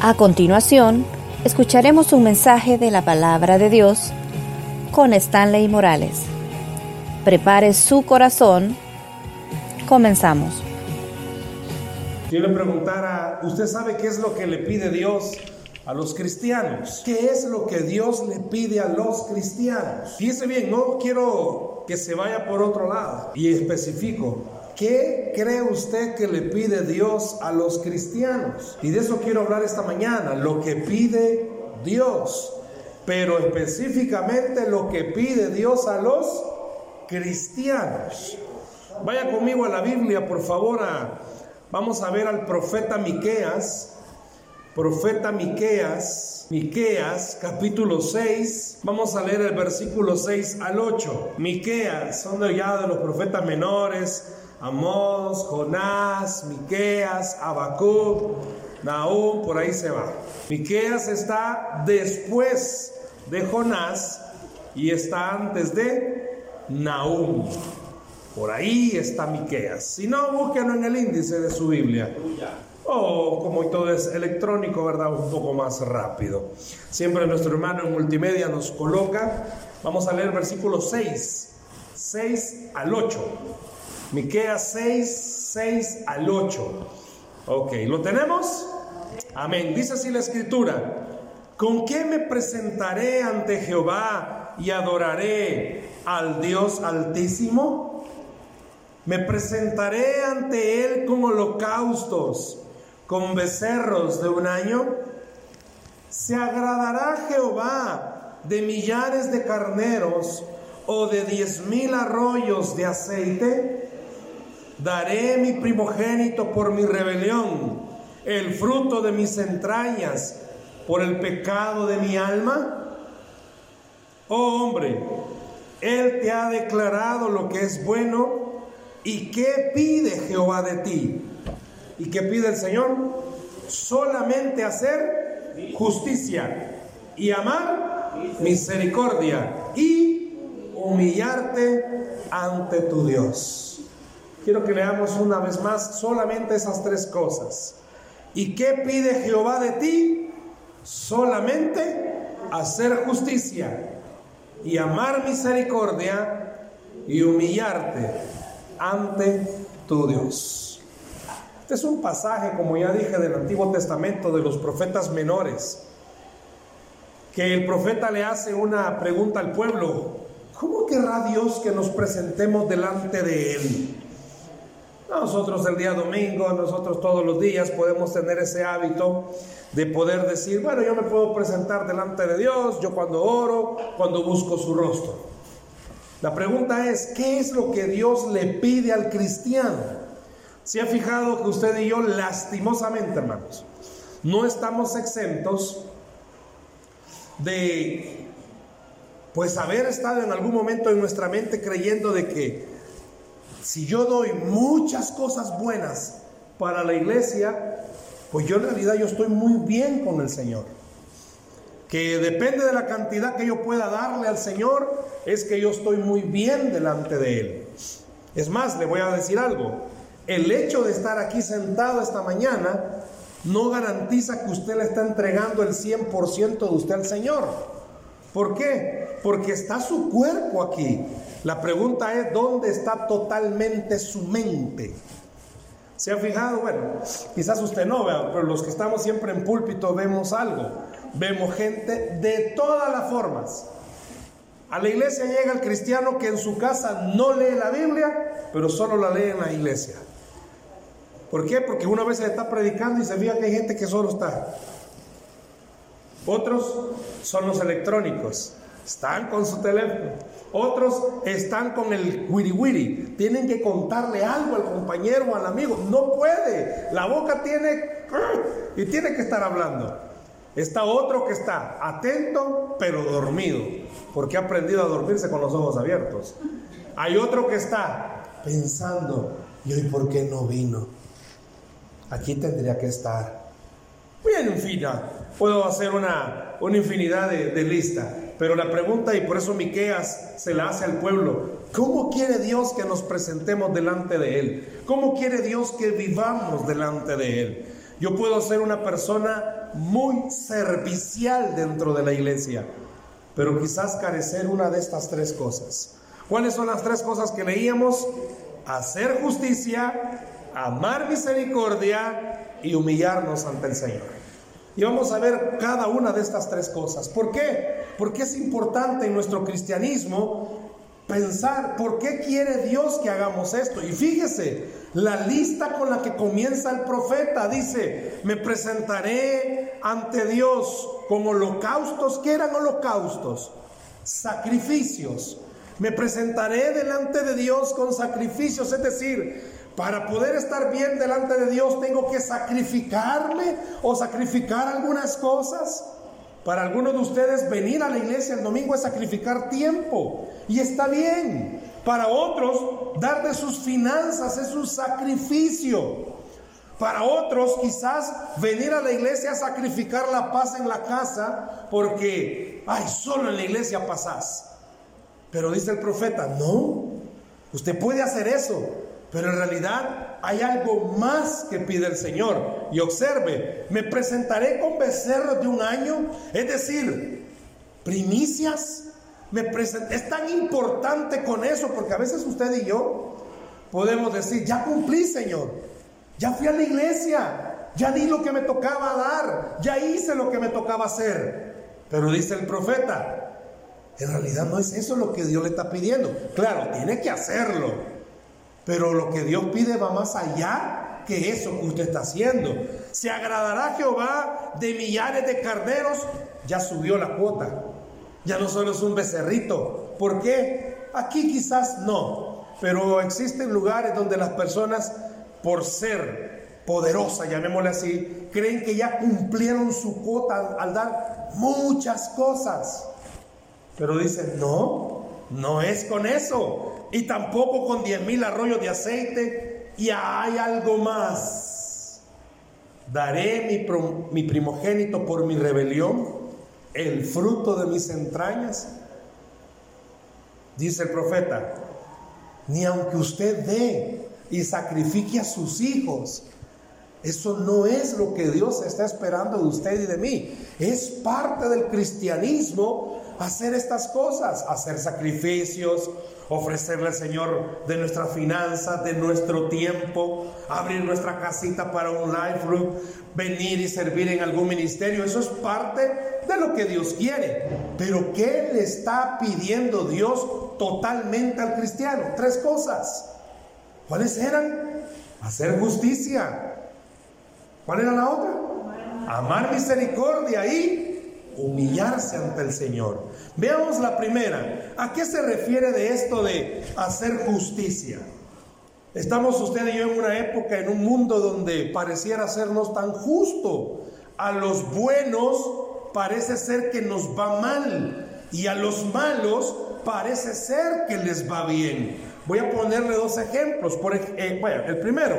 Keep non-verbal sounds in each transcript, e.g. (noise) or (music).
A continuación, escucharemos un mensaje de la palabra de Dios con Stanley Morales. Prepare su corazón. Comenzamos. Yo le preguntara, ¿usted sabe qué es lo que le pide Dios a los cristianos? ¿Qué es lo que Dios le pide a los cristianos? Fíjese bien, no quiero que se vaya por otro lado y especifico. ¿Qué cree usted que le pide Dios a los cristianos? Y de eso quiero hablar esta mañana, lo que pide Dios, pero específicamente lo que pide Dios a los cristianos. Vaya conmigo a la Biblia, por favor, vamos a ver al profeta Miqueas, profeta Miqueas, Miqueas capítulo 6, vamos a leer el versículo 6 al 8. Miqueas, son ya de los profetas menores, Amós, Jonás, Miqueas, Habacuc, Nahum, por ahí se va. Miqueas está después de Jonás y está antes de Nahum. Por ahí está Miqueas. Si no, búsquenlo en el índice de su Biblia. O como todo es electrónico, ¿verdad? Un poco más rápido. Siempre nuestro hermano en multimedia nos coloca. Vamos a leer versículo 6, 6 al 8. Miqueas 6, 6 al 8. Ok, ¿lo tenemos? Amén. Dice así la escritura. ¿Con qué me presentaré ante Jehová y adoraré al Dios altísimo? Me presentaré ante Él con holocaustos, con becerros de un año. ¿Se agradará Jehová de millares de carneros o de diez mil arroyos de aceite? Daré mi primogénito por mi rebelión, el fruto de mis entrañas por el pecado de mi alma. Oh hombre, Él te ha declarado lo que es bueno y qué pide Jehová de ti. ¿Y qué pide el Señor? Solamente hacer justicia y amar misericordia y humillarte ante tu Dios. Quiero que leamos una vez más solamente esas tres cosas. ¿Y qué pide Jehová de ti? Solamente hacer justicia y amar misericordia y humillarte ante tu Dios. Este es un pasaje, como ya dije, del Antiguo Testamento de los profetas menores, que el profeta le hace una pregunta al pueblo. ¿Cómo querrá Dios que nos presentemos delante de Él? Nosotros el día domingo, nosotros todos los días podemos tener ese hábito de poder decir, bueno, yo me puedo presentar delante de Dios, yo cuando oro, cuando busco su rostro. La pregunta es, ¿qué es lo que Dios le pide al cristiano? ¿Se ha fijado que usted y yo, lastimosamente, hermanos, no estamos exentos de, pues, haber estado en algún momento en nuestra mente creyendo de que si yo doy muchas cosas buenas para la iglesia, pues yo en realidad yo estoy muy bien con el Señor. Que depende de la cantidad que yo pueda darle al Señor, es que yo estoy muy bien delante de Él. Es más, le voy a decir algo. El hecho de estar aquí sentado esta mañana no garantiza que usted le está entregando el 100% de usted al Señor. ¿Por qué? Porque está su cuerpo aquí. La pregunta es, ¿dónde está totalmente su mente? ¿Se ha fijado? Bueno, quizás usted no, vea, pero los que estamos siempre en púlpito vemos algo. Vemos gente de todas las formas. A la iglesia llega el cristiano que en su casa no lee la Biblia, pero solo la lee en la iglesia. ¿Por qué? Porque una vez se está predicando y se fija que hay gente que solo está. Otros son los electrónicos. Están con su teléfono. Otros están con el wiri. Tienen que contarle algo al compañero o al amigo. No puede. La boca tiene y tiene que estar hablando. Está otro que está atento pero dormido, porque ha aprendido a dormirse con los ojos abiertos. Hay otro que está pensando, ¿y hoy por qué no vino? Aquí tendría que estar. Bien, en puedo hacer una, una infinidad de, de listas. Pero la pregunta, y por eso Miqueas se la hace al pueblo, ¿cómo quiere Dios que nos presentemos delante de Él? ¿Cómo quiere Dios que vivamos delante de Él? Yo puedo ser una persona muy servicial dentro de la iglesia, pero quizás carecer una de estas tres cosas. ¿Cuáles son las tres cosas que leíamos? Hacer justicia, amar misericordia y humillarnos ante el Señor. Y vamos a ver cada una de estas tres cosas. ¿Por qué? Porque es importante en nuestro cristianismo pensar por qué quiere Dios que hagamos esto. Y fíjese, la lista con la que comienza el profeta dice, me presentaré ante Dios con holocaustos. ¿Qué eran holocaustos? Sacrificios. Me presentaré delante de Dios con sacrificios, es decir, para poder estar bien delante de Dios tengo que sacrificarme o sacrificar algunas cosas. Para algunos de ustedes venir a la iglesia el domingo es sacrificar tiempo y está bien. Para otros dar de sus finanzas es un sacrificio. Para otros quizás venir a la iglesia a sacrificar la paz en la casa porque, ay, solo en la iglesia pasás. Pero dice el profeta, no, usted puede hacer eso, pero en realidad hay algo más que pide el Señor. Y observe, me presentaré con becerros de un año, es decir, primicias. Me es tan importante con eso, porque a veces usted y yo podemos decir, ya cumplí, Señor, ya fui a la iglesia, ya di lo que me tocaba dar, ya hice lo que me tocaba hacer. Pero dice el profeta, en realidad no es eso lo que Dios le está pidiendo. Claro, tiene que hacerlo. Pero lo que Dios pide va más allá que eso que usted está haciendo. Se agradará Jehová de millares de carneros. Ya subió la cuota. Ya no solo es un becerrito. ¿Por qué? Aquí quizás no. Pero existen lugares donde las personas, por ser poderosas, llamémosle así, creen que ya cumplieron su cuota al dar muchas cosas. Pero dicen, no, no es con eso. Y tampoco con diez mil arroyos de aceite. Y hay algo más. Daré mi, mi primogénito por mi rebelión, el fruto de mis entrañas. Dice el profeta, ni aunque usted dé y sacrifique a sus hijos, eso no es lo que Dios está esperando de usted y de mí. Es parte del cristianismo hacer estas cosas, hacer sacrificios, ofrecerle al Señor de nuestras finanzas, de nuestro tiempo, abrir nuestra casita para un life group, venir y servir en algún ministerio. Eso es parte de lo que Dios quiere. Pero ¿qué le está pidiendo Dios totalmente al cristiano? Tres cosas. ¿Cuáles eran? Hacer justicia. ¿Cuál era la otra? Amar misericordia y humillarse ante el Señor. Veamos la primera. ¿A qué se refiere de esto de hacer justicia? Estamos usted y yo en una época, en un mundo donde pareciera sernos tan justo. A los buenos parece ser que nos va mal y a los malos parece ser que les va bien. Voy a ponerle dos ejemplos. Por, eh, el primero,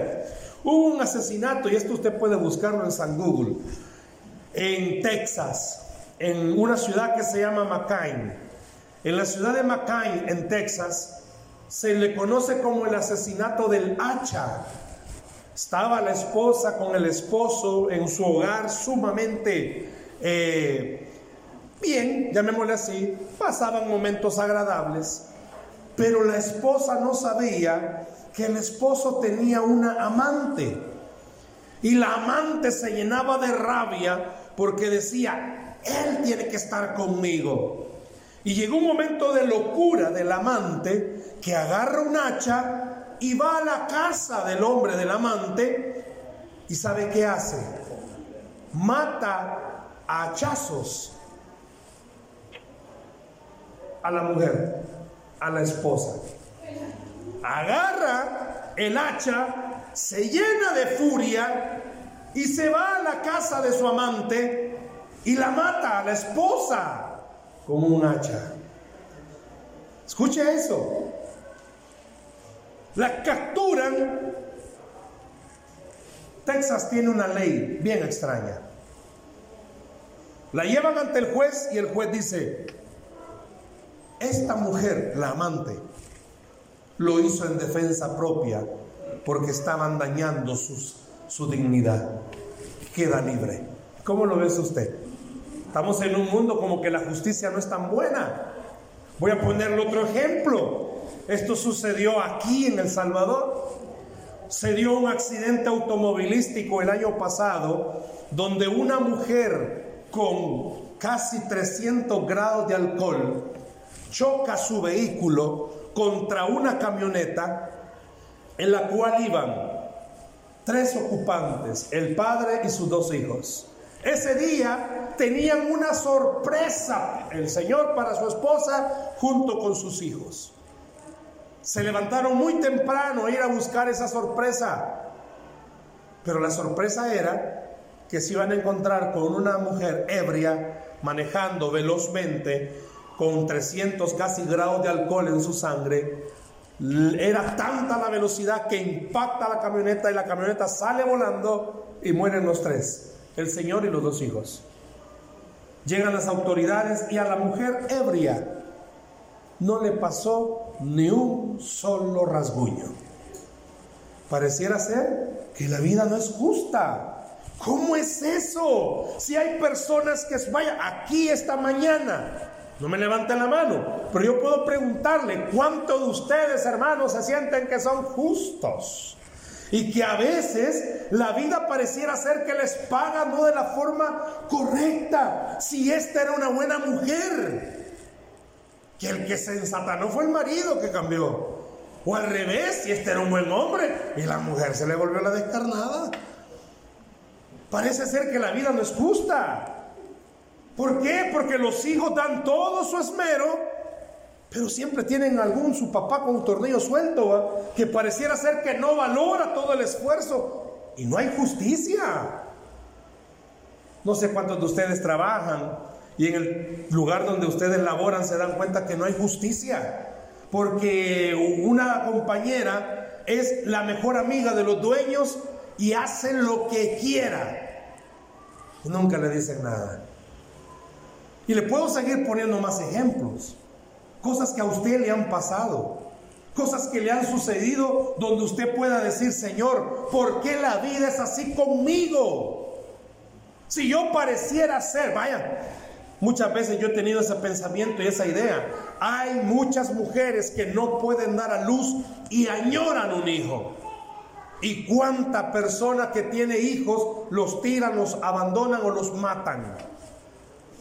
hubo un asesinato, y esto usted puede buscarlo en San Google, en Texas en una ciudad que se llama McCain. En la ciudad de McCain, en Texas, se le conoce como el asesinato del hacha. Estaba la esposa con el esposo en su hogar sumamente eh, bien, llamémosle así, pasaban momentos agradables, pero la esposa no sabía que el esposo tenía una amante. Y la amante se llenaba de rabia porque decía, él tiene que estar conmigo. Y llegó un momento de locura del amante que agarra un hacha y va a la casa del hombre del amante y sabe qué hace. Mata a hachazos a la mujer, a la esposa. Agarra el hacha, se llena de furia y se va a la casa de su amante y la mata a la esposa con un hacha. Escuche eso. La capturan. Texas tiene una ley bien extraña. La llevan ante el juez y el juez dice, esta mujer, la amante, lo hizo en defensa propia porque estaban dañando su dignidad. Queda libre. ¿Cómo lo ves usted? Estamos en un mundo como que la justicia no es tan buena. Voy a ponerle otro ejemplo. Esto sucedió aquí en El Salvador. Se dio un accidente automovilístico el año pasado donde una mujer con casi 300 grados de alcohol choca su vehículo contra una camioneta en la cual iban tres ocupantes, el padre y sus dos hijos. Ese día tenían una sorpresa el Señor para su esposa junto con sus hijos. Se levantaron muy temprano a ir a buscar esa sorpresa. Pero la sorpresa era que se iban a encontrar con una mujer ebria manejando velozmente con 300 casi grados de alcohol en su sangre. Era tanta la velocidad que impacta la camioneta y la camioneta sale volando y mueren los tres, el señor y los dos hijos. Llegan las autoridades y a la mujer ebria no le pasó ni un solo rasguño. Pareciera ser que la vida no es justa. ¿Cómo es eso? Si hay personas que vaya aquí esta mañana, no me levanten la mano, pero yo puedo preguntarle cuántos de ustedes, hermanos, se sienten que son justos. Y que a veces la vida pareciera ser que les paga no de la forma correcta. Si esta era una buena mujer, que el que se ensatanó fue el marido que cambió. O al revés, si este era un buen hombre y la mujer se le volvió la descarnada. Parece ser que la vida no es justa. ¿Por qué? Porque los hijos dan todo su esmero, pero siempre tienen algún su papá con un tornillo suelto, que pareciera ser que no valora todo el esfuerzo y no hay justicia. No sé cuántos de ustedes trabajan y en el lugar donde ustedes laboran se dan cuenta que no hay justicia, porque una compañera es la mejor amiga de los dueños y hace lo que quiera. Nunca le dicen nada. Y le puedo seguir poniendo más ejemplos. Cosas que a usted le han pasado. Cosas que le han sucedido donde usted pueda decir, Señor, ¿por qué la vida es así conmigo? Si yo pareciera ser, vaya, muchas veces yo he tenido ese pensamiento y esa idea. Hay muchas mujeres que no pueden dar a luz y añoran un hijo. Y cuánta persona que tiene hijos los tiran, los abandonan o los matan.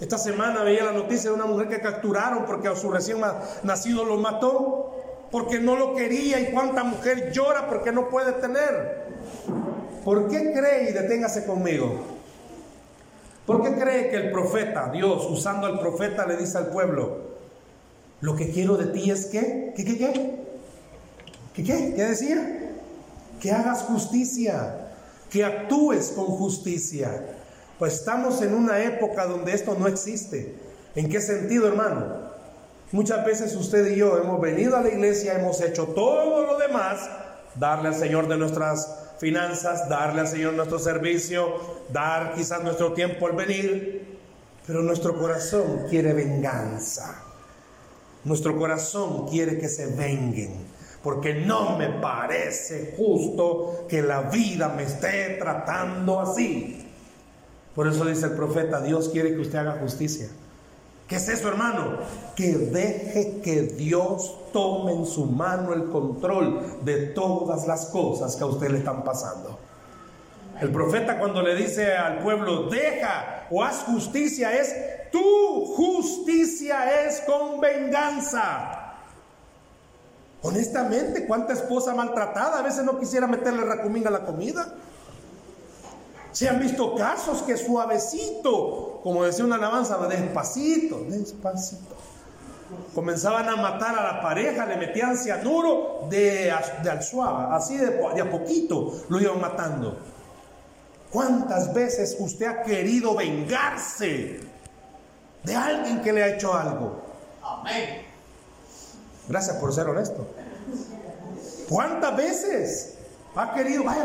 Esta semana veía la noticia de una mujer que capturaron porque a su recién nacido lo mató, porque no lo quería y cuánta mujer llora porque no puede tener. ¿Por qué cree y deténgase conmigo? ¿Por qué cree que el profeta, Dios, usando al profeta, le dice al pueblo, lo que quiero de ti es que, ¿qué, qué, qué? ¿Qué, qué? ¿Qué decía? Que hagas justicia, que actúes con justicia. Pues estamos en una época donde esto no existe. ¿En qué sentido, hermano? Muchas veces usted y yo hemos venido a la iglesia, hemos hecho todo lo demás, darle al Señor de nuestras finanzas, darle al Señor nuestro servicio, dar quizás nuestro tiempo al venir, pero nuestro corazón quiere venganza. Nuestro corazón quiere que se venguen, porque no me parece justo que la vida me esté tratando así. Por eso dice el profeta, Dios quiere que usted haga justicia. ¿Qué es eso, hermano? Que deje que Dios tome en su mano el control de todas las cosas que a usted le están pasando. El profeta cuando le dice al pueblo, deja o haz justicia, es tu justicia es con venganza. Honestamente, ¿cuánta esposa maltratada a veces no quisiera meterle racumín a la comida? Se han visto casos que suavecito, como decía una alabanza, despacito, despacito. Comenzaban a matar a la pareja, le metían cianuro de, de al suave, así de, de a poquito lo iban matando. ¿Cuántas veces usted ha querido vengarse de alguien que le ha hecho algo? Amén. Gracias por ser honesto. ¿Cuántas veces? Ha querido, vaya,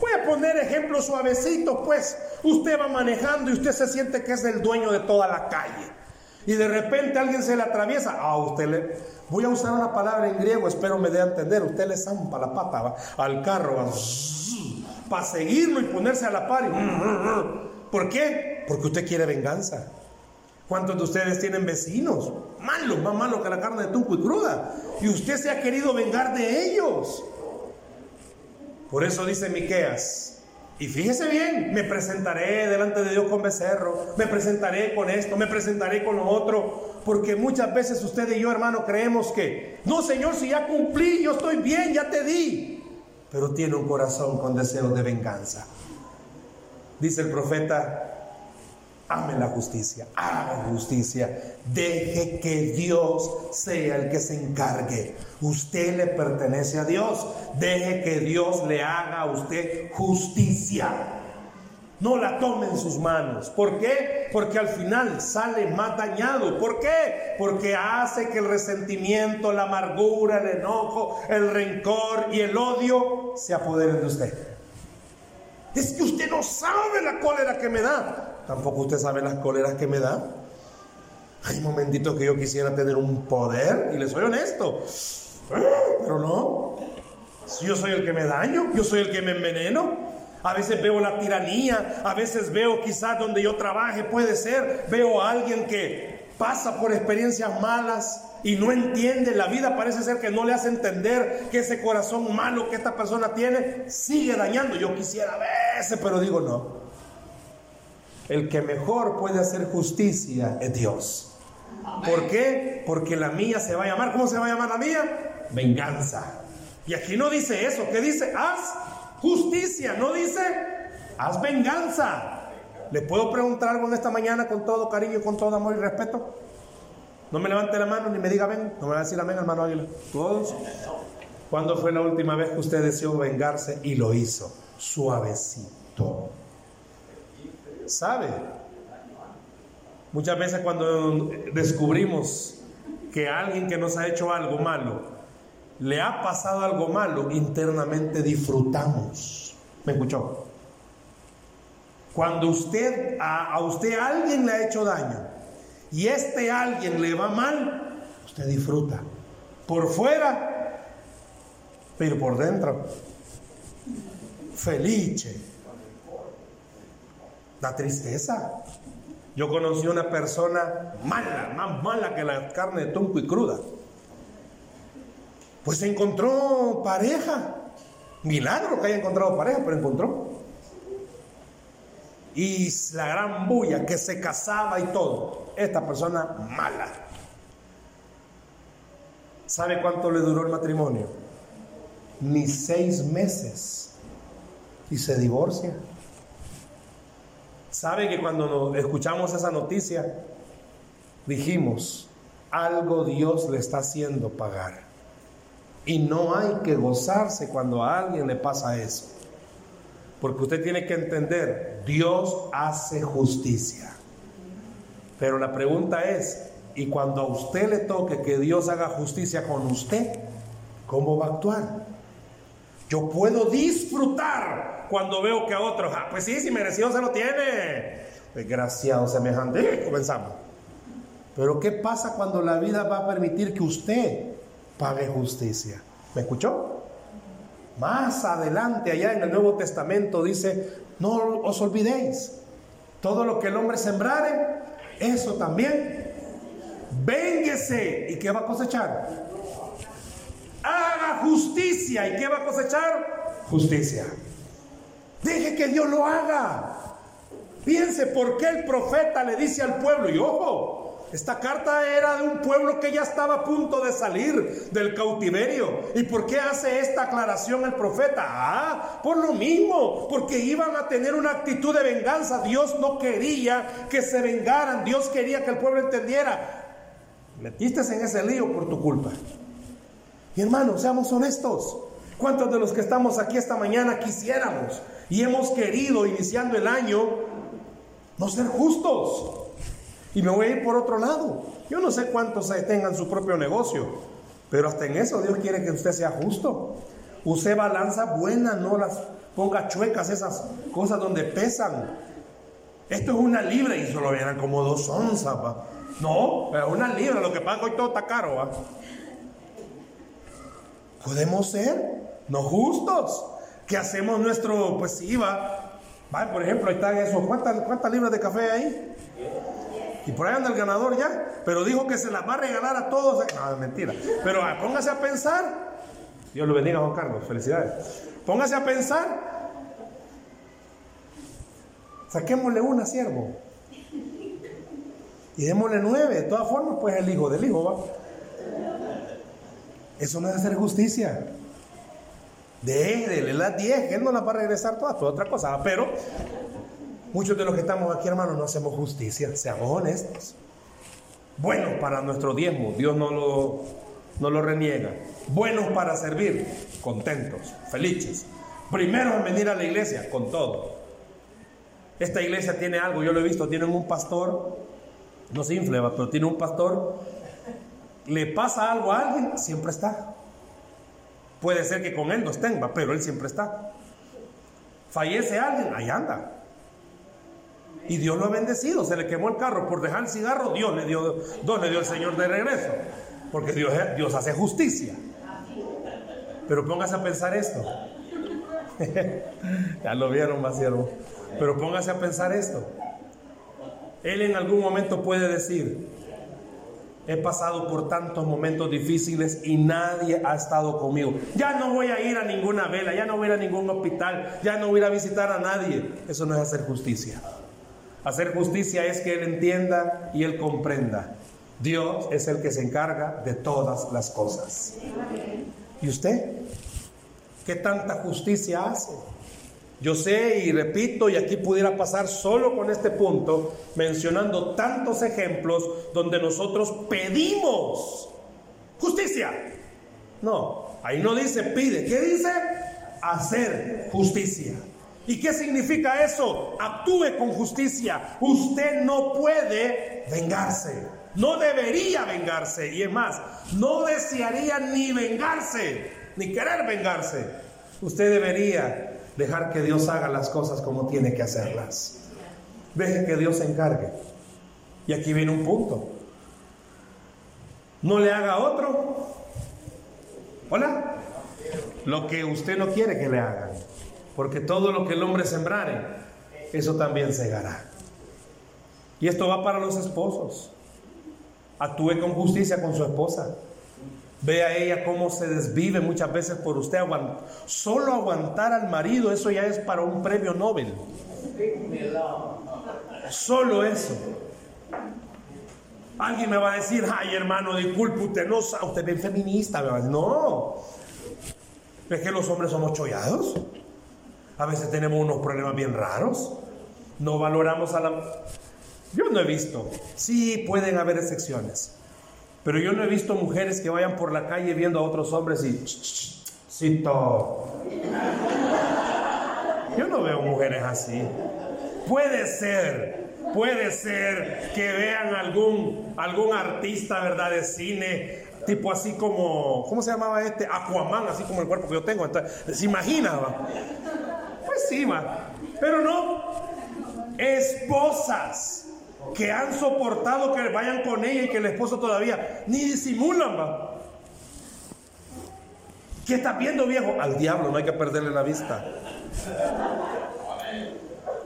voy a poner ejemplo suavecito, pues usted va manejando y usted se siente que es el dueño de toda la calle. Y de repente alguien se le atraviesa, a usted le, voy a usar una palabra en griego, espero me dé a entender, usted le zampa la pata al carro para seguirlo y ponerse a la par. ¿Por qué? Porque usted quiere venganza. ¿Cuántos de ustedes tienen vecinos malos, más malos que la carne de tunco y cruda? Y usted se ha querido vengar de ellos. Por eso dice Miqueas, y fíjese bien, me presentaré delante de Dios con becerro, me presentaré con esto, me presentaré con lo otro, porque muchas veces usted y yo, hermano, creemos que, no, Señor, si ya cumplí, yo estoy bien, ya te di, pero tiene un corazón con deseos de venganza. Dice el profeta, ame la justicia, haga justicia, deje que Dios sea el que se encargue. Usted le pertenece a Dios, deje que Dios le haga a usted justicia. No la tome en sus manos. ¿Por qué? Porque al final sale más dañado. ¿Por qué? Porque hace que el resentimiento, la amargura, el enojo, el rencor y el odio se apoderen de usted. Es que usted no sabe la cólera que me da. Tampoco usted sabe las cóleras que me da. Hay momentitos que yo quisiera tener un poder y le soy honesto. Pero no. Yo soy el que me daño, yo soy el que me enveneno. A veces veo la tiranía, a veces veo quizás donde yo trabaje, puede ser, veo a alguien que pasa por experiencias malas y no entiende, la vida parece ser que no le hace entender que ese corazón malo que esta persona tiene sigue dañando. Yo quisiera a veces, pero digo no. El que mejor puede hacer justicia es Dios. ¿Por qué? Porque la mía se va a llamar, ¿cómo se va a llamar la mía? Venganza. Y aquí no dice eso, ¿qué dice? Haz justicia, no dice haz venganza. ¿Le puedo preguntar algo en esta mañana con todo cariño, con todo amor y respeto? No me levante la mano ni me diga ven, no me va a decir amén, hermano Águila. Todos. ¿Cuándo fue la última vez que usted deseó vengarse y lo hizo? Suavecito. ¿Sabe? Muchas veces cuando descubrimos que alguien que nos ha hecho algo malo, le ha pasado algo malo, internamente disfrutamos. ¿Me escuchó? Cuando usted, a, a, usted alguien le ha hecho daño y este alguien le va mal, usted disfruta. Por fuera, pero por dentro, felice da tristeza. Yo conocí una persona mala, más mala que la carne de tonco y cruda. Pues encontró pareja. Milagro que haya encontrado pareja, pero encontró. Y la gran bulla que se casaba y todo. Esta persona mala. ¿Sabe cuánto le duró el matrimonio? Ni seis meses. Y se divorcia. ¿Sabe que cuando escuchamos esa noticia, dijimos, algo Dios le está haciendo pagar? Y no hay que gozarse cuando a alguien le pasa eso. Porque usted tiene que entender, Dios hace justicia. Pero la pregunta es, ¿y cuando a usted le toque que Dios haga justicia con usted, cómo va a actuar? Yo puedo disfrutar cuando veo que a otros, ah, pues sí, si merecido se lo tiene. Desgraciado semejante. Comenzamos. Pero ¿qué pasa cuando la vida va a permitir que usted pague justicia? ¿Me escuchó? Más adelante, allá en el Nuevo Testamento, dice, no os olvidéis, todo lo que el hombre sembrare, eso también, vénguese. ¿Y qué va a cosechar? Justicia. ¿Y qué va a cosechar? Justicia. Deje que Dios lo haga. Piense por qué el profeta le dice al pueblo, y ojo, esta carta era de un pueblo que ya estaba a punto de salir del cautiverio. ¿Y por qué hace esta aclaración el profeta? Ah, por lo mismo, porque iban a tener una actitud de venganza. Dios no quería que se vengaran, Dios quería que el pueblo entendiera. Metiste en ese lío por tu culpa. Y hermanos, seamos honestos. ¿Cuántos de los que estamos aquí esta mañana quisiéramos y hemos querido, iniciando el año, no ser justos? Y me voy a ir por otro lado. Yo no sé cuántos tengan su propio negocio, pero hasta en eso Dios quiere que usted sea justo. Use balanza buena, no las ponga chuecas esas cosas donde pesan. Esto es una libra y solo eran como dos onzas. No, pero una libra, lo que pasa hoy todo está caro. ¿va? Podemos ser no justos, que hacemos nuestro, pues iba, por ejemplo, ahí están esos. ¿Cuántas, ¿Cuántas libras de café hay? Y por ahí anda el ganador ya. Pero dijo que se las va a regalar a todos. No, mentira. Pero ah, póngase a pensar. Dios lo bendiga, Juan Carlos. Felicidades. Póngase a pensar. Saquémosle una, siervo. Y démosle nueve. De todas formas, pues el hijo del hijo va. Eso no es hacer justicia. Déjele las 10, Él no las va a regresar todas, toda otra cosa. Pero muchos de los que estamos aquí, hermanos, no hacemos justicia, seamos honestos. Buenos para nuestro diezmo, Dios no lo, no lo reniega. Buenos para servir, contentos, felices. Primero en venir a la iglesia, con todo. Esta iglesia tiene algo, yo lo he visto, tienen un pastor, no se infleva, pero tiene un pastor, le pasa algo a alguien, siempre está. Puede ser que con él no estén, pero él siempre está. Fallece alguien, ahí anda. Y Dios lo ha bendecido. Se le quemó el carro por dejar el cigarro. Dios le dio, le dio el Señor de regreso. Porque Dios, Dios hace justicia. Pero póngase a pensar esto. (laughs) ya lo vieron, más. Pero póngase a pensar esto. Él en algún momento puede decir, He pasado por tantos momentos difíciles y nadie ha estado conmigo. Ya no voy a ir a ninguna vela, ya no voy a ir a ningún hospital, ya no voy a visitar a nadie. Eso no es hacer justicia. Hacer justicia es que Él entienda y Él comprenda. Dios es el que se encarga de todas las cosas. ¿Y usted? ¿Qué tanta justicia hace? Yo sé y repito, y aquí pudiera pasar solo con este punto, mencionando tantos ejemplos donde nosotros pedimos justicia. No, ahí no dice pide, ¿qué dice? Hacer justicia. ¿Y qué significa eso? Actúe con justicia. Usted no puede vengarse. No debería vengarse. Y es más, no desearía ni vengarse, ni querer vengarse. Usted debería dejar que Dios haga las cosas como tiene que hacerlas. Deje que Dios se encargue. Y aquí viene un punto. No le haga otro. Hola. Lo que usted no quiere que le hagan. Porque todo lo que el hombre sembrare, eso también segará. Y esto va para los esposos. Actúe con justicia con su esposa. Vea ella cómo se desvive muchas veces por usted. Solo aguantar al marido, eso ya es para un premio Nobel. Solo eso. Alguien me va a decir, ay hermano, disculpe, usted no sabe, usted es feminista. No. Es que los hombres somos chollados. A veces tenemos unos problemas bien raros. No valoramos a la... Yo no he visto. Sí, pueden haber excepciones. Pero yo no he visto mujeres que vayan por la calle viendo a otros hombres y... Cito. Yo no veo mujeres así. Puede ser, puede ser que vean algún, algún artista, ¿verdad? De cine, tipo así como, ¿cómo se llamaba este? Aquaman, así como el cuerpo que yo tengo. Entonces, ¿Se imaginaba? Pues sí, ma. Pero no. Esposas que han soportado que vayan con ella y que el esposo todavía ni disimulan, va. ¿Qué está viendo, viejo? Al diablo, no hay que perderle la vista.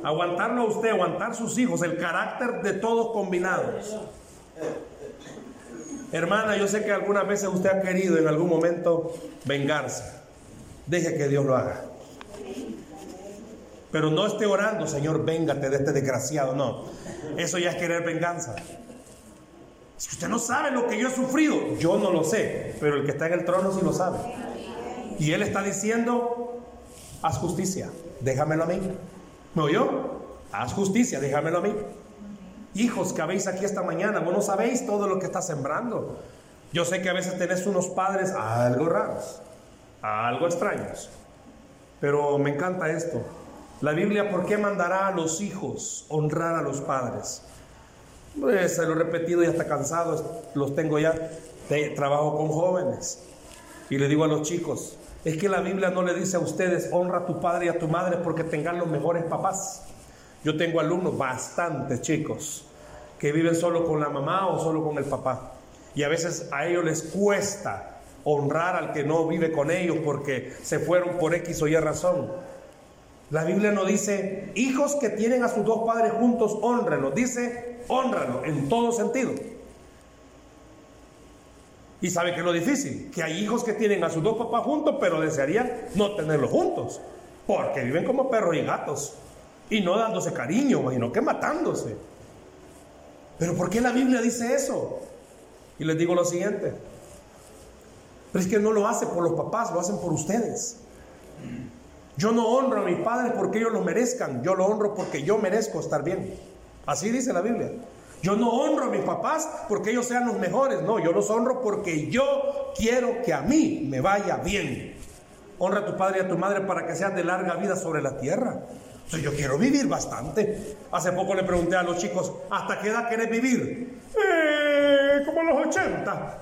Aguantarlo a usted, aguantar sus hijos, el carácter de todos combinados. Hermana, yo sé que algunas veces usted ha querido en algún momento vengarse. Deje que Dios lo haga. Pero no esté orando, Señor, véngate de este desgraciado. No, eso ya es querer venganza. Si usted no sabe lo que yo he sufrido, yo no lo sé, pero el que está en el trono sí lo sabe. Y él está diciendo, haz justicia, déjamelo a mí. ¿Me oyó? Haz justicia, déjamelo a mí. Hijos que habéis aquí esta mañana, vos no sabéis todo lo que está sembrando. Yo sé que a veces tenés unos padres algo raros, algo extraños, pero me encanta esto. La Biblia, ¿por qué mandará a los hijos honrar a los padres? Pues se lo he repetido y hasta cansado, los tengo ya. trabajo con jóvenes y le digo a los chicos, es que la Biblia no le dice a ustedes honra a tu padre y a tu madre porque tengan los mejores papás. Yo tengo alumnos, bastantes chicos, que viven solo con la mamá o solo con el papá. Y a veces a ellos les cuesta honrar al que no vive con ellos porque se fueron por X o Y razón. La Biblia no dice, hijos que tienen a sus dos padres juntos, honrenlos. Dice, honralo en todo sentido. Y sabe que es lo difícil, que hay hijos que tienen a sus dos papás juntos, pero desearían no tenerlos juntos, porque viven como perros y gatos, y no dándose cariño, sino que matándose. Pero ¿por qué la Biblia dice eso? Y les digo lo siguiente, pero es que no lo hace por los papás, lo hacen por ustedes. Yo no honro a mis padres porque ellos lo merezcan, yo lo honro porque yo merezco estar bien. Así dice la Biblia. Yo no honro a mis papás porque ellos sean los mejores, no, yo los honro porque yo quiero que a mí me vaya bien. Honra a tu padre y a tu madre para que sean de larga vida sobre la tierra. O yo quiero vivir bastante. Hace poco le pregunté a los chicos, ¿hasta qué edad querés vivir? Eh, como los 80.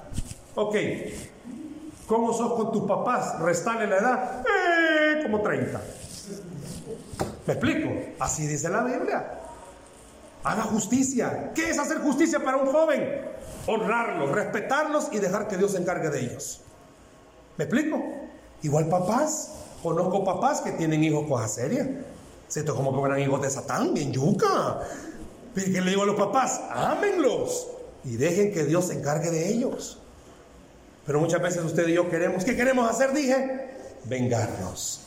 Ok. ¿Cómo sos con tus papás? Restale la edad. Eh, como 30. ¿Me explico? Así dice la Biblia. Haga justicia. ¿Qué es hacer justicia para un joven? Honrarlos, respetarlos y dejar que Dios se encargue de ellos. ¿Me explico? Igual papás. Conozco papás que tienen hijos cosas serias. Siento como que fueran hijos de Satán, bien yuca. ¿Qué le digo a los papás? Ámenlos y dejen que Dios se encargue de ellos. Pero muchas veces usted y yo queremos, ¿qué queremos hacer? Dije, vengarnos.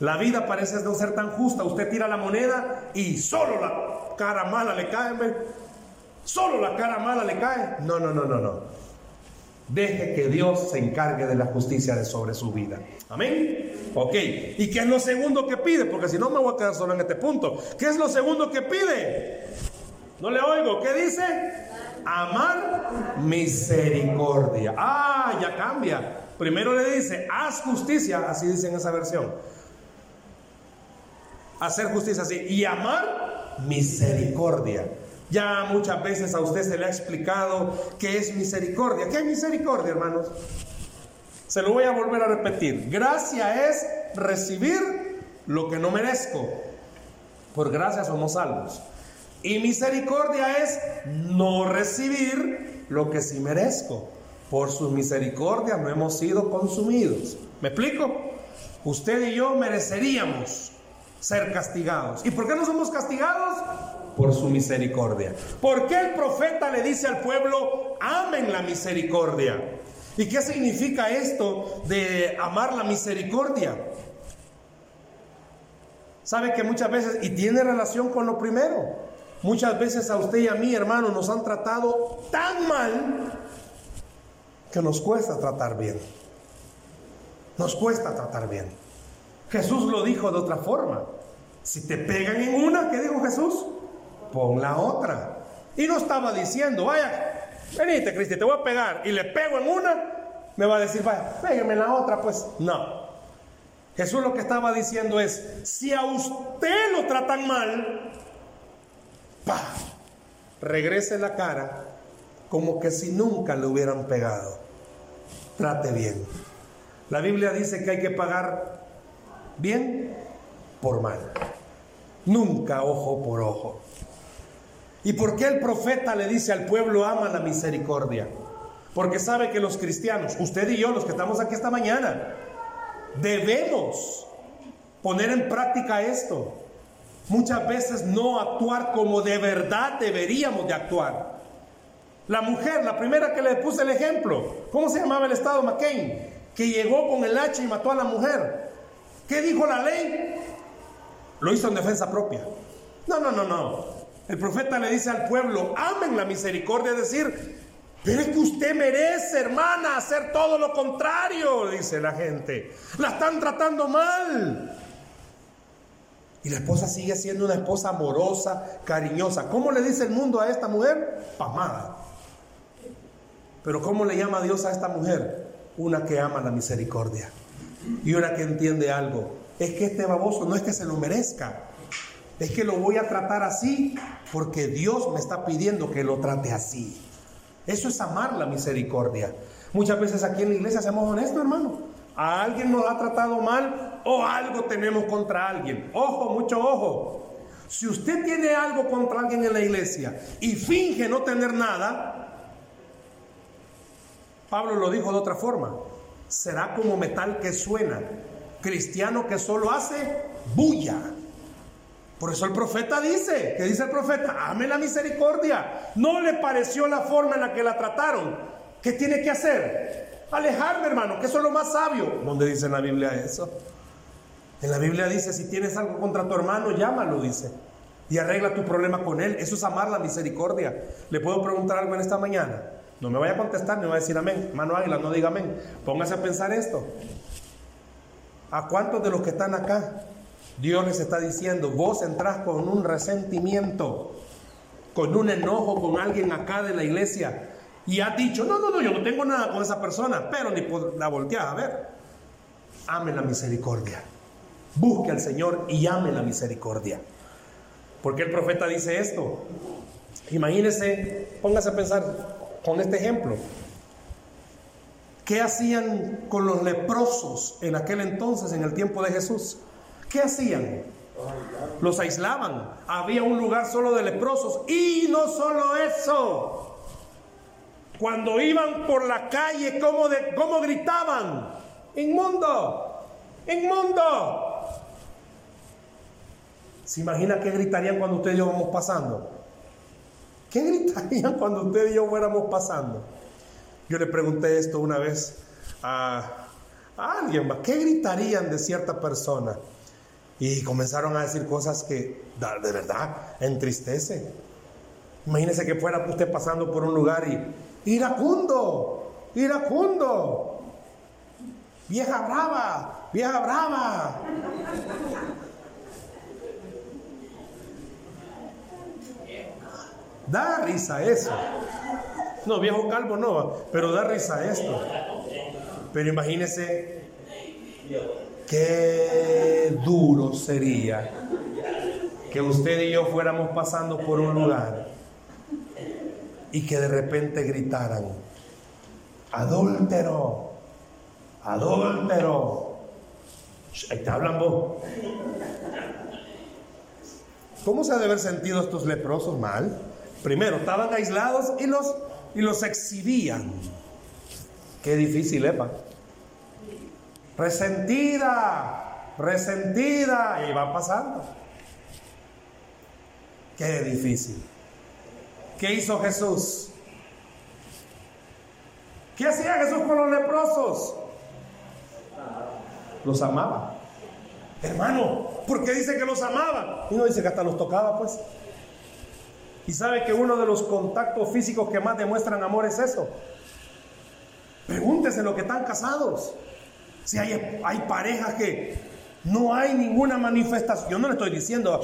La vida parece no ser tan justa. Usted tira la moneda y solo la cara mala le cae. Solo la cara mala le cae. No, no, no, no, no. Deje que Dios se encargue de la justicia de sobre su vida. Amén. Ok. ¿Y qué es lo segundo que pide? Porque si no me voy a quedar solo en este punto. ¿Qué es lo segundo que pide? No le oigo. ¿Qué dice? Amar misericordia. Ah, ya cambia. Primero le dice, haz justicia. Así dice en esa versión hacer justicia así y amar misericordia. Ya muchas veces a usted se le ha explicado qué es misericordia. ¿Qué es misericordia, hermanos? Se lo voy a volver a repetir. Gracia es recibir lo que no merezco. Por gracia somos salvos. Y misericordia es no recibir lo que sí merezco. Por su misericordia no hemos sido consumidos. ¿Me explico? Usted y yo mereceríamos ser castigados. ¿Y por qué no somos castigados? Por su misericordia. ¿Por qué el profeta le dice al pueblo, amen la misericordia? ¿Y qué significa esto de amar la misericordia? Sabe que muchas veces, y tiene relación con lo primero, muchas veces a usted y a mí, hermano, nos han tratado tan mal que nos cuesta tratar bien. Nos cuesta tratar bien. Jesús lo dijo de otra forma. Si te pegan en una, ¿qué dijo Jesús? Pon la otra. Y no estaba diciendo, vaya, venite Cristi, te voy a pegar y le pego en una, me va a decir, vaya, pégame en la otra, pues no. Jesús lo que estaba diciendo es, si a usted lo tratan mal, pa, regrese la cara como que si nunca le hubieran pegado. Trate bien. La Biblia dice que hay que pagar bien por mal. Nunca ojo por ojo. ¿Y por qué el profeta le dice al pueblo ama la misericordia? Porque sabe que los cristianos, usted y yo, los que estamos aquí esta mañana, debemos poner en práctica esto. Muchas veces no actuar como de verdad deberíamos de actuar. La mujer, la primera que le puse el ejemplo, ¿cómo se llamaba el estado McCain? Que llegó con el hacha y mató a la mujer. ¿Qué dijo la ley? Lo hizo en defensa propia. No, no, no, no. El profeta le dice al pueblo, amen la misericordia, es decir, pero es que usted merece, hermana, hacer todo lo contrario, dice la gente. La están tratando mal. Y la esposa sigue siendo una esposa amorosa, cariñosa. ¿Cómo le dice el mundo a esta mujer? Pamada. Pero ¿cómo le llama Dios a esta mujer? Una que ama la misericordia y una que entiende algo. Es que este baboso no es que se lo merezca, es que lo voy a tratar así porque Dios me está pidiendo que lo trate así. Eso es amar la misericordia. Muchas veces aquí en la iglesia seamos honestos, hermano. A alguien nos ha tratado mal o algo tenemos contra alguien. Ojo, mucho ojo. Si usted tiene algo contra alguien en la iglesia y finge no tener nada, Pablo lo dijo de otra forma será como metal que suena, cristiano que solo hace bulla. Por eso el profeta dice, que dice el profeta, ame la misericordia. No le pareció la forma en la que la trataron. ¿Qué tiene que hacer? Alejarme, hermano, que eso es lo más sabio. ¿Dónde dice en la Biblia eso? En la Biblia dice, si tienes algo contra tu hermano, llámalo, dice. Y arregla tu problema con él. Eso es amar la misericordia. ¿Le puedo preguntar algo en esta mañana? No me vaya a contestar, me va a decir amén. Mano águila, no diga amén. Póngase a pensar esto. ¿A cuántos de los que están acá Dios les está diciendo, vos entrás con un resentimiento, con un enojo con alguien acá de la iglesia y has dicho, no, no, no, yo no tengo nada con esa persona, pero ni la volteas a ver. Ame la misericordia. Busque al Señor y ame la misericordia. Porque el profeta dice esto. Imagínese, póngase a pensar con este ejemplo. ¿Qué hacían con los leprosos en aquel entonces, en el tiempo de Jesús? ¿Qué hacían? Los aislaban. Había un lugar solo de leprosos. Y no solo eso. Cuando iban por la calle, ¿cómo, cómo gritaban? Inmundo, inmundo. ¿Se imagina qué gritarían cuando usted y yo vamos pasando? ¿Qué gritarían (laughs) cuando usted y yo fuéramos pasando? Yo le pregunté esto una vez a, alguien ¿Qué gritarían de cierta persona? Y comenzaron a decir cosas que de verdad entristece. Imagínese que fuera usted pasando por un lugar y iracundo, iracundo, vieja brava, vieja brava. Da risa eso. No, viejo calvo no, pero da risa esto. Pero imagínese Qué duro sería que usted y yo fuéramos pasando por un lugar y que de repente gritaran, adúltero, adúltero. Ahí te hablan vos. ¿Cómo se ha de haber sentido estos leprosos mal? Primero, estaban aislados y los, y los exhibían. Qué difícil, ¿eh? resentida, resentida, y va pasando. Qué difícil. ¿Qué hizo Jesús? ¿Qué hacía Jesús con los leprosos? Los amaba. Hermano, ¿por qué dice que los amaba? Y no dice que hasta los tocaba, pues. Y sabe que uno de los contactos físicos que más demuestran amor es eso. Pregúntese lo que están casados. Si hay, hay parejas que no hay ninguna manifestación, yo no le estoy diciendo,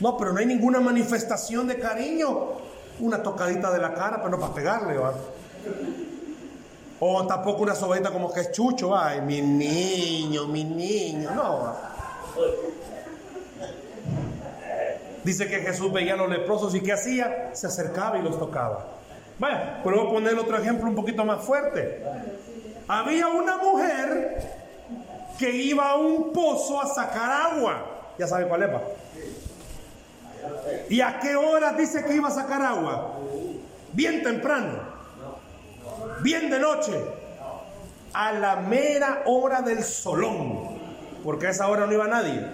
no, pero no hay ninguna manifestación de cariño. Una tocadita de la cara, pero no para pegarle, ¿va? O tampoco una sobadita como que es chucho, ay, mi niño, mi niño, no. Dice que Jesús veía a los leprosos y ¿qué hacía? Se acercaba y los tocaba. Vaya, pero voy a poner otro ejemplo un poquito más fuerte. Había una mujer que iba a un pozo a sacar agua. Ya sabe cuál es, ¿Y a qué hora dice que iba a sacar agua? Bien temprano. Bien de noche. A la mera hora del solón. Porque a esa hora no iba nadie.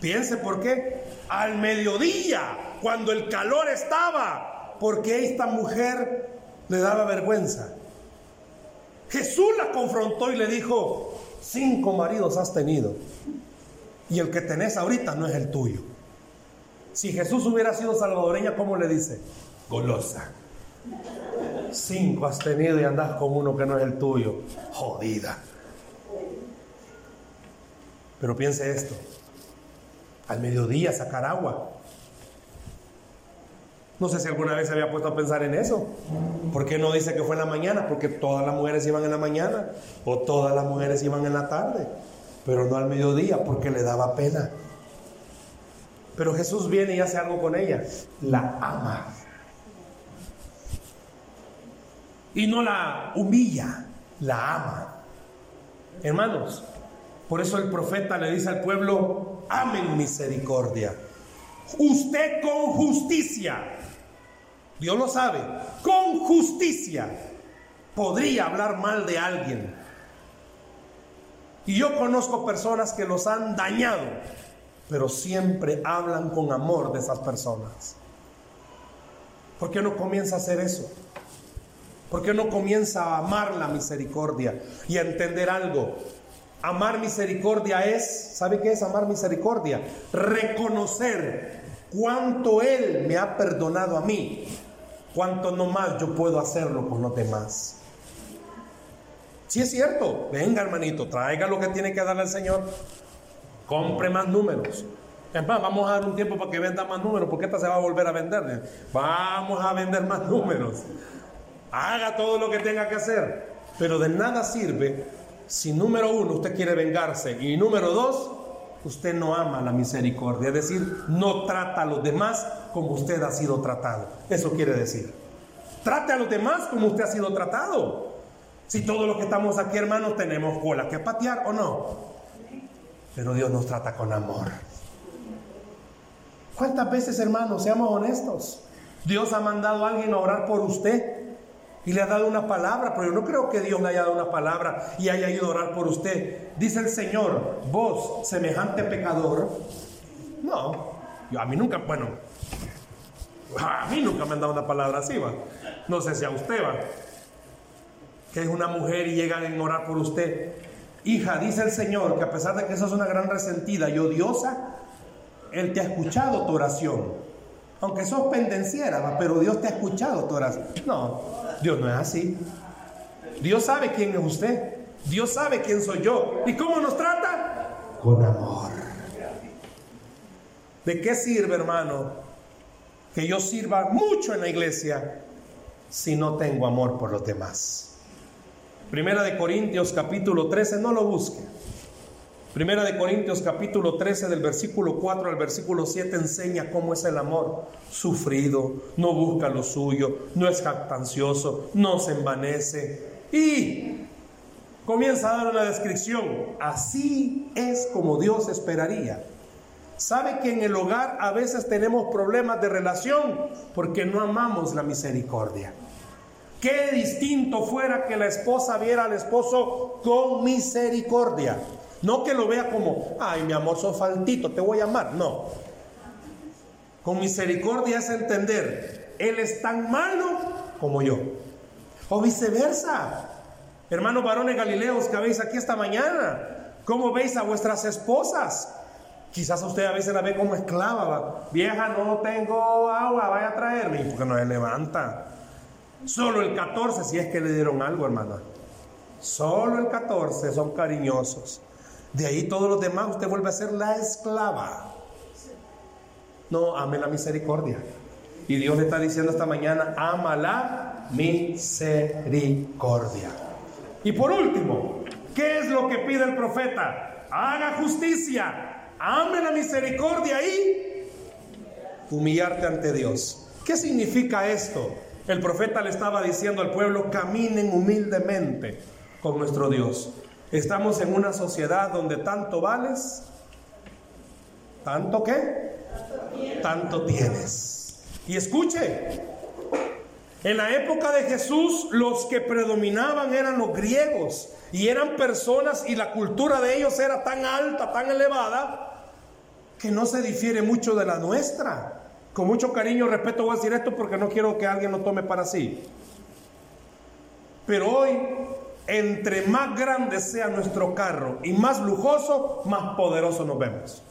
Piense por qué. Al mediodía, cuando el calor estaba. Porque esta mujer le daba vergüenza. Jesús la confrontó y le dijo, cinco maridos has tenido y el que tenés ahorita no es el tuyo. Si Jesús hubiera sido salvadoreña, ¿cómo le dice? Golosa. Cinco has tenido y andás con uno que no es el tuyo. Jodida. Pero piense esto. Al mediodía sacar agua. No sé si alguna vez se había puesto a pensar en eso. ¿Por qué no dice que fue en la mañana? Porque todas las mujeres iban en la mañana o todas las mujeres iban en la tarde, pero no al mediodía porque le daba pena. Pero Jesús viene y hace algo con ella. La ama. Y no la humilla, la ama. Hermanos, por eso el profeta le dice al pueblo, amen misericordia. Usted con justicia Dios lo sabe, con justicia podría hablar mal de alguien. Y yo conozco personas que los han dañado pero siempre hablan con amor de esas personas. ¿Por qué no comienza a hacer eso? ¿Por qué no comienza a amar la misericordia y a entender algo? Amar misericordia es, ¿sabe qué es amar misericordia? Reconocer cuánto Él me ha perdonado a mí, cuánto no más yo puedo hacerlo con los demás. Si es cierto, venga hermanito, traiga lo que tiene que darle al Señor, compre más números. Vamos a dar un tiempo para que venda más números, porque esta se va a volver a vender. Vamos a vender más (laughs) números. Haga todo lo que tenga que hacer. Pero de nada sirve si número uno usted quiere vengarse y número dos, usted no ama la misericordia. Es decir, no trata a los demás como usted ha sido tratado. Eso quiere decir. Trate a los demás como usted ha sido tratado. Si todos los que estamos aquí, hermanos, tenemos cola que patear o no. Pero Dios nos trata con amor. ¿Cuántas veces, hermanos, seamos honestos? Dios ha mandado a alguien a orar por usted y le ha dado una palabra, pero yo no creo que Dios le haya dado una palabra y haya ido a orar por usted. Dice el Señor, vos, semejante pecador. No, a mí nunca, bueno, a mí nunca me han dado una palabra así, va. No sé si a usted va. Que es una mujer y llegan a orar por usted. Hija, dice el Señor que a pesar de que sos una gran resentida y odiosa, Él te ha escuchado tu oración. Aunque sos pendenciera, pero Dios te ha escuchado tu. No, Dios no es así. Dios sabe quién es usted. Dios sabe quién soy yo. ¿Y cómo nos trata? Con amor. ¿De qué sirve, hermano, que yo sirva mucho en la iglesia si no tengo amor por los demás? Primera de Corintios capítulo 13, no lo busque. Primera de Corintios capítulo 13 del versículo 4 al versículo 7 enseña cómo es el amor. Sufrido, no busca lo suyo, no es jactancioso, no se envanece. Y comienza a dar una descripción. Así es como Dios esperaría. ¿Sabe que en el hogar a veces tenemos problemas de relación porque no amamos la misericordia? Qué distinto fuera que la esposa viera al esposo con misericordia. No que lo vea como, ay, mi amor, sos faltito, te voy a amar. No. Con misericordia es entender, Él es tan malo como yo. O viceversa. Hermanos varones galileos que veis aquí esta mañana, ¿cómo veis a vuestras esposas? Quizás usted a veces la ve como esclava. Vieja, no tengo agua, vaya a traerme. Porque no se levanta. Solo el 14, si es que le dieron algo, hermana. Solo el 14 son cariñosos. De ahí todos los demás usted vuelve a ser la esclava. No, ame la misericordia. Y Dios le está diciendo esta mañana, ama la misericordia. Y por último, ¿qué es lo que pide el profeta? Haga justicia, ame la misericordia y humillarte ante Dios. ¿Qué significa esto? El profeta le estaba diciendo al pueblo, caminen humildemente con nuestro Dios. Estamos en una sociedad donde tanto vales, tanto qué, tanto tienes. Y escuche, en la época de Jesús los que predominaban eran los griegos y eran personas y la cultura de ellos era tan alta, tan elevada, que no se difiere mucho de la nuestra. Con mucho cariño, respeto, voy a decir esto porque no quiero que alguien lo tome para sí. Pero hoy entre más grande sea nuestro carro y más lujoso, más poderoso nos vemos.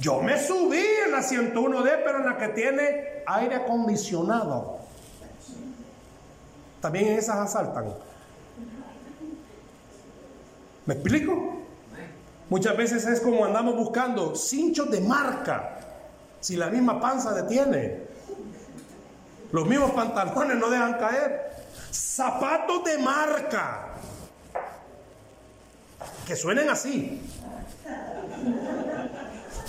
Yo me subí en la 101D, pero en la que tiene aire acondicionado. También en esas asaltan. ¿Me explico? Muchas veces es como andamos buscando cinchos de marca, si la misma panza detiene. Los mismos pantalones no dejan caer zapatos de marca, que suenen así,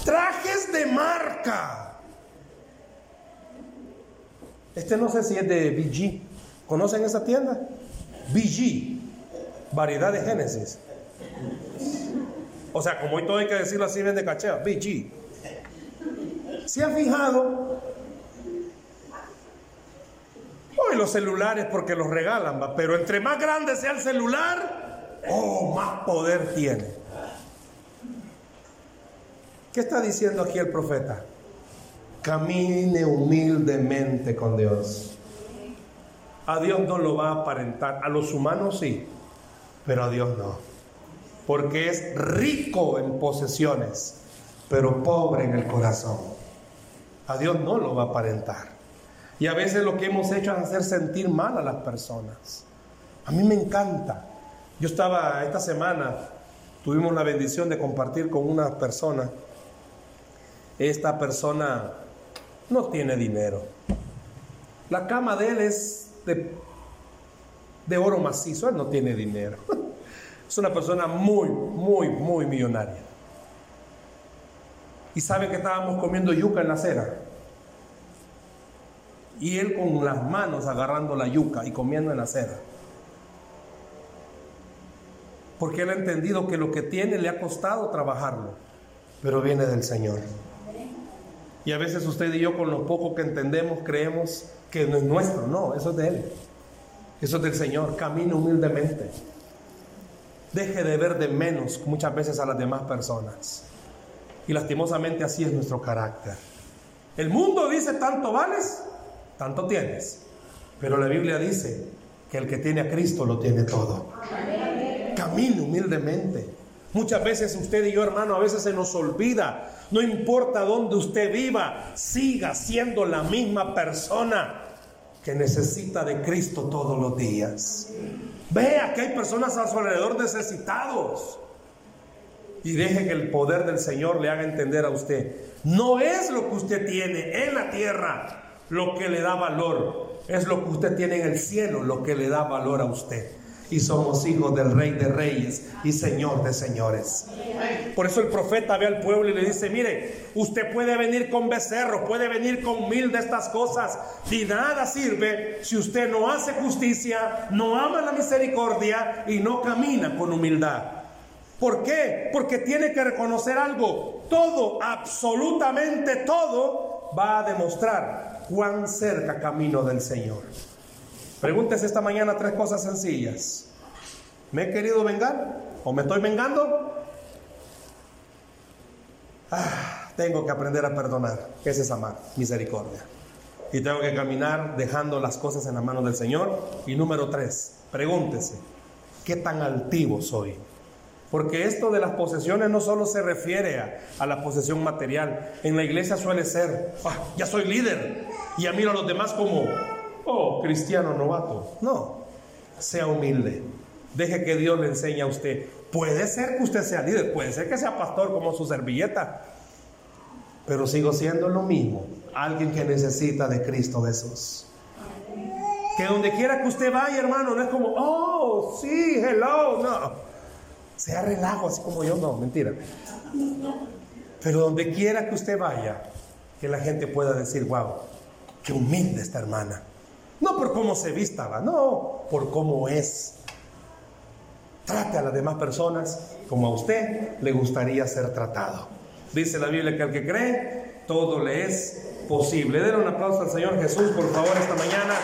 trajes de marca. Este no sé si es de BG. ¿Conocen esa tienda? BG, variedad de Génesis. O sea, como hoy todo hay que decirlo así, vende cachea, BG. ¿Se ha fijado Hoy los celulares porque los regalan, pero entre más grande sea el celular, oh, más poder tiene. ¿Qué está diciendo aquí el profeta? Camine humildemente con Dios. A Dios no lo va a aparentar, a los humanos sí, pero a Dios no. Porque es rico en posesiones, pero pobre en el corazón. A Dios no lo va a aparentar. Y a veces lo que hemos hecho es hacer sentir mal a las personas. A mí me encanta. Yo estaba esta semana, tuvimos la bendición de compartir con una persona. Esta persona no tiene dinero. La cama de él es de, de oro macizo, él no tiene dinero. (laughs) Es una persona muy, muy, muy millonaria. Y sabe que estábamos comiendo yuca en la acera. Y él con las manos agarrando la yuca y comiendo en la acera. Porque él ha entendido que lo que tiene le ha costado trabajarlo, pero viene del Señor. Y a veces usted y yo con lo poco que entendemos creemos que no es nuestro, no, eso es de Él. Eso es del Señor. Camine humildemente. Deje de ver de menos muchas veces a las demás personas. Y lastimosamente así es nuestro carácter. El mundo dice tanto vales, tanto tienes. Pero la Biblia dice que el que tiene a Cristo lo tiene todo. Camine humildemente. Muchas veces usted y yo, hermano, a veces se nos olvida. No importa dónde usted viva, siga siendo la misma persona que necesita de Cristo todos los días. Vea que hay personas a su alrededor necesitados. Y deje que el poder del Señor le haga entender a usted. No es lo que usted tiene en la tierra lo que le da valor. Es lo que usted tiene en el cielo lo que le da valor a usted y somos hijos del Rey de Reyes y Señor de Señores. Por eso el profeta ve al pueblo y le dice, mire, usted puede venir con becerro, puede venir con mil de estas cosas, y nada sirve si usted no hace justicia, no ama la misericordia y no camina con humildad. ¿Por qué? Porque tiene que reconocer algo. Todo, absolutamente todo, va a demostrar cuán cerca camino del Señor. Pregúntese esta mañana tres cosas sencillas. ¿Me he querido vengar? ¿O me estoy vengando? Ah, tengo que aprender a perdonar. Ese es amar, misericordia. Y tengo que caminar dejando las cosas en las manos del Señor. Y número tres, pregúntese, ¿qué tan altivo soy? Porque esto de las posesiones no solo se refiere a, la posesión material. En la iglesia suele ser, ah, ya soy líder. Y ya miro a los demás como, oh, cristiano novato. No, sea humilde. Deje que Dios le enseñe a usted. Puede ser que usted sea líder, puede ser que sea pastor como su servilleta, pero sigo siendo lo mismo, alguien que necesita de Cristo Jesús. Que donde quiera que usted vaya, hermano, no es como, oh, sí, hello, no. Sea relajo, así como yo, no, mentira. Pero donde quiera que usted vaya, que la gente pueda decir, wow, qué humilde esta hermana. No por cómo se vista, no, por cómo es. Trate a las demás personas como a usted le gustaría ser tratado. Dice la Biblia que al que cree, todo le es posible. Den un aplauso al Señor Jesús, por favor, esta mañana.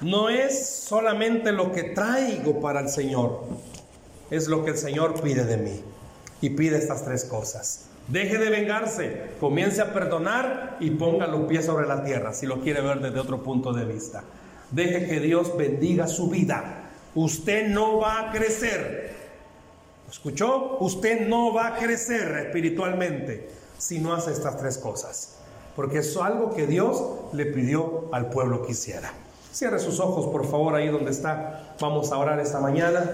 No es solamente lo que traigo para el Señor, es lo que el Señor pide de mí. Y pide estas tres cosas. Deje de vengarse, comience a perdonar y ponga los pies sobre la tierra, si lo quiere ver desde otro punto de vista. Deje que Dios bendiga su vida. Usted no va a crecer. ¿Escuchó? Usted no va a crecer espiritualmente si no hace estas tres cosas. Porque es algo que Dios le pidió al pueblo que hiciera. Cierre sus ojos, por favor, ahí donde está. Vamos a orar esta mañana.